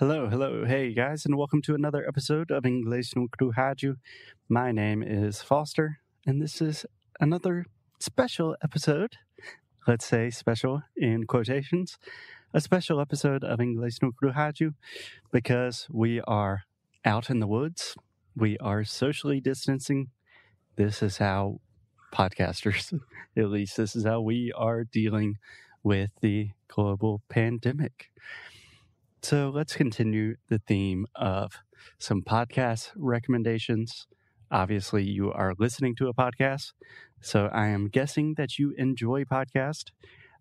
Hello, hello, hey guys, and welcome to another episode of Inglês no Rádio. My name is Foster, and this is another special episode. Let's say special in quotations. A special episode of Inglês no Rádio because we are out in the woods. We are socially distancing. This is how podcasters, at least, this is how we are dealing with the global pandemic. So let's continue the theme of some podcast recommendations. Obviously, you are listening to a podcast, so I am guessing that you enjoy podcast.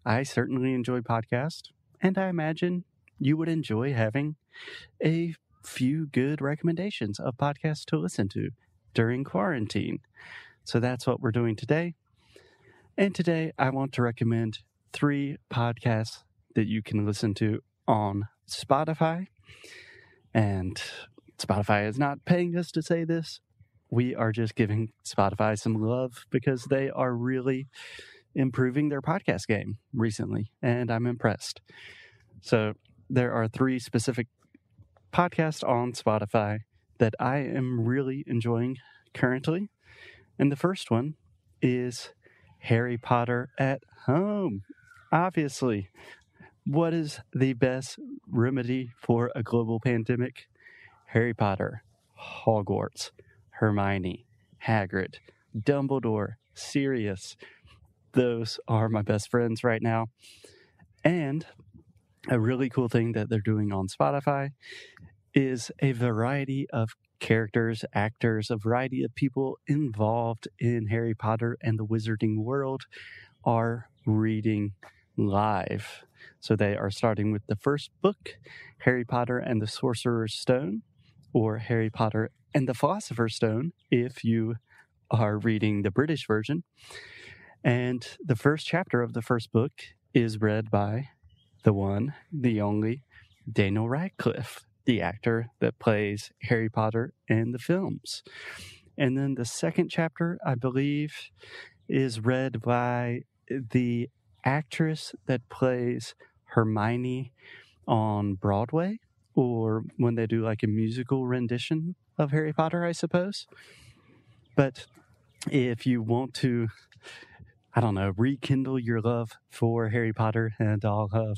I certainly enjoy podcast, and I imagine you would enjoy having a few good recommendations of podcasts to listen to during quarantine. So that's what we're doing today. And today I want to recommend three podcasts that you can listen to on Spotify. And Spotify is not paying us to say this. We are just giving Spotify some love because they are really improving their podcast game recently, and I'm impressed. So, there are three specific podcasts on Spotify that I am really enjoying currently. And the first one is Harry Potter at Home. Obviously, what is the best remedy for a global pandemic? Harry Potter, Hogwarts, Hermione, Hagrid, Dumbledore, Sirius. Those are my best friends right now. And a really cool thing that they're doing on Spotify is a variety of characters, actors, a variety of people involved in Harry Potter and the wizarding world are reading live. So they are starting with the first book, Harry Potter and the Sorcerer's Stone, or Harry Potter and the Philosopher's Stone, if you are reading the British version. And the first chapter of the first book is read by the one, the only Daniel Radcliffe, the actor that plays Harry Potter in the films. And then the second chapter, I believe, is read by the actress that plays Hermione on Broadway or when they do like a musical rendition of Harry Potter, I suppose. But if you want to, I don't know, rekindle your love for Harry Potter and all of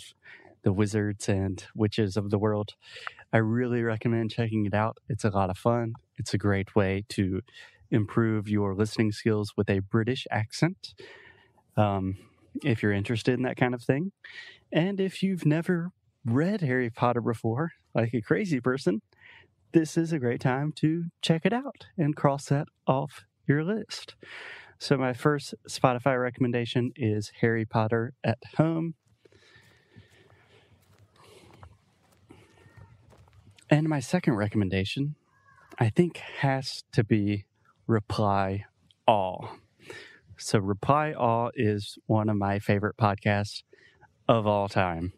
the wizards and witches of the world, I really recommend checking it out. It's a lot of fun. It's a great way to improve your listening skills with a British accent. Um, if you're interested in that kind of thing. And if you've never read Harry Potter before, like a crazy person, this is a great time to check it out and cross that off your list. So, my first Spotify recommendation is Harry Potter at Home. And my second recommendation, I think, has to be Reply All. So, Reply All is one of my favorite podcasts of all time.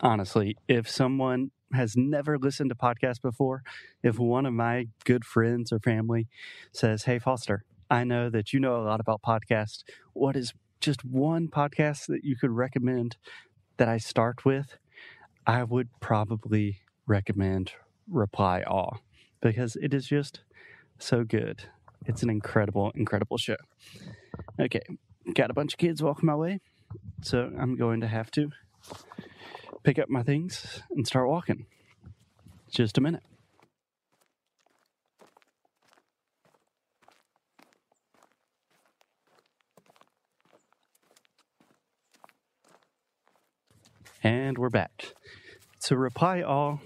Honestly, if someone has never listened to podcasts before, if one of my good friends or family says, Hey, Foster, I know that you know a lot about podcasts. What is just one podcast that you could recommend that I start with? I would probably recommend Reply All because it is just so good. It's an incredible, incredible show. Okay, got a bunch of kids walking my way, so I'm going to have to pick up my things and start walking. Just a minute. And we're back. So, reply all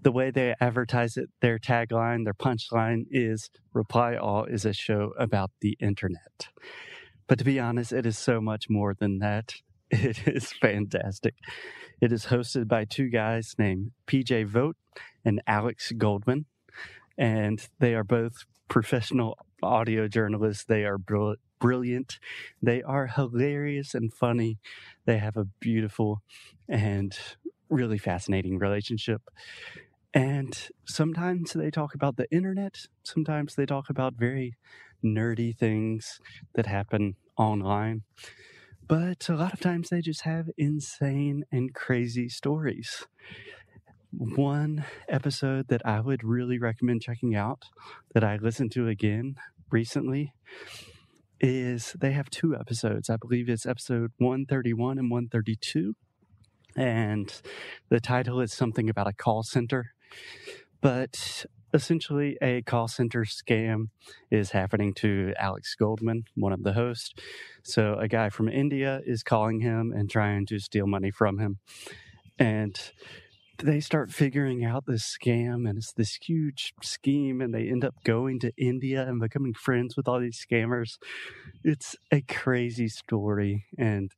the way they advertise it, their tagline, their punchline is Reply All is a show about the internet. But to be honest, it is so much more than that. It is fantastic. It is hosted by two guys named PJ Vogt and Alex Goldman. And they are both professional audio journalists. They are br- brilliant. They are hilarious and funny. They have a beautiful and really fascinating relationship. And sometimes they talk about the internet, sometimes they talk about very nerdy things that happen online. But a lot of times they just have insane and crazy stories. one episode that I would really recommend checking out that I listened to again recently is they have two episodes. I believe it's episode 131 and 132. And the title is something about a call center. But essentially, a call center scam is happening to Alex Goldman, one of the hosts. So, a guy from India is calling him and trying to steal money from him. And they start figuring out this scam and it's this huge scheme and they end up going to India and becoming friends with all these scammers. It's a crazy story and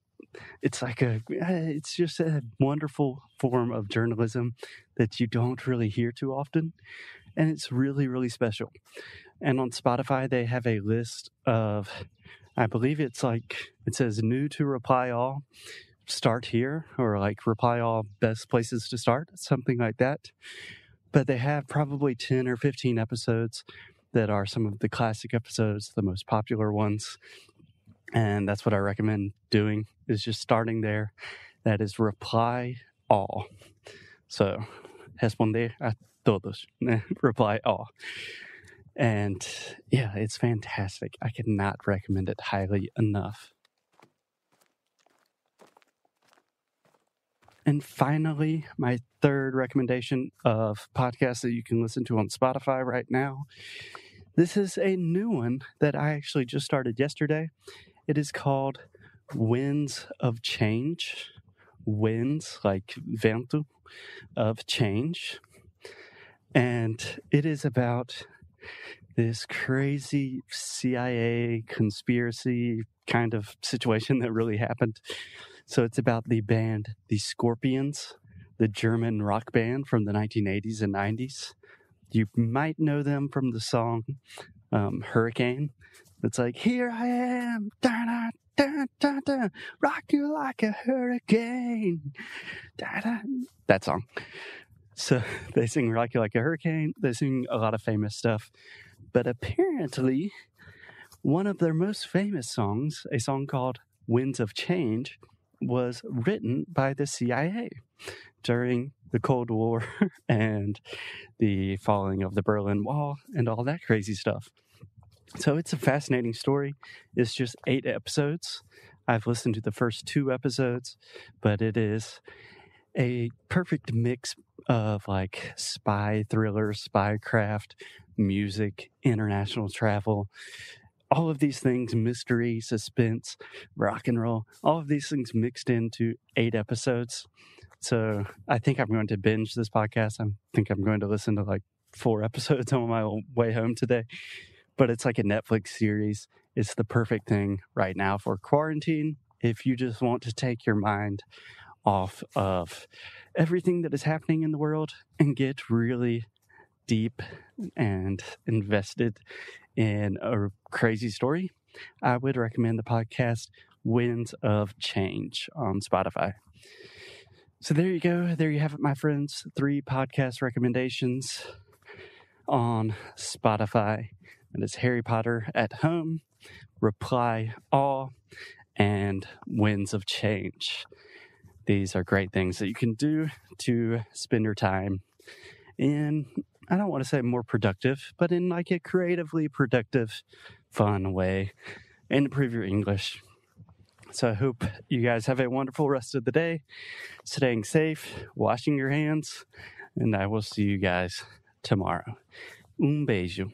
it's like a eh, it's just a wonderful form of journalism that you don't really hear too often and it's really really special. And on Spotify they have a list of I believe it's like it says new to reply all start here or like reply all best places to start, something like that. But they have probably 10 or 15 episodes that are some of the classic episodes, the most popular ones. And that's what I recommend doing is just starting there. That is reply all. So, responder a todos. Eh, reply all. And yeah, it's fantastic. I cannot recommend it highly enough. And finally, my third recommendation of podcasts that you can listen to on Spotify right now. This is a new one that I actually just started yesterday. It is called Winds of Change. Winds, like vento, of change. And it is about this crazy CIA conspiracy kind of situation that really happened so it's about the band The Scorpions, the German rock band from the 1980s and 90s. You might know them from the song um, Hurricane. It's like, Here I am, da, da, rock you like a hurricane. Da, da. That song. So they sing Rock You Like a Hurricane. They sing a lot of famous stuff. But apparently, one of their most famous songs, a song called Winds of Change, was written by the CIA during the Cold War and the falling of the Berlin Wall and all that crazy stuff. So it's a fascinating story. It's just eight episodes. I've listened to the first two episodes, but it is a perfect mix of like spy thriller, spy craft, music, international travel, all of these things mystery, suspense, rock and roll, all of these things mixed into eight episodes. So I think I'm going to binge this podcast. I think I'm going to listen to like four episodes on my way home today. But it's like a Netflix series. It's the perfect thing right now for quarantine. If you just want to take your mind off of everything that is happening in the world and get really deep and invested in a crazy story, I would recommend the podcast Winds of Change on Spotify. So there you go. There you have it, my friends. Three podcast recommendations on Spotify. And it's Harry Potter at Home, Reply All, and Winds of Change. These are great things that you can do to spend your time in I don't want to say more productive, but in like a creatively productive, fun way and improve your English. So I hope you guys have a wonderful rest of the day, staying safe, washing your hands, and I will see you guys tomorrow. Um beijo.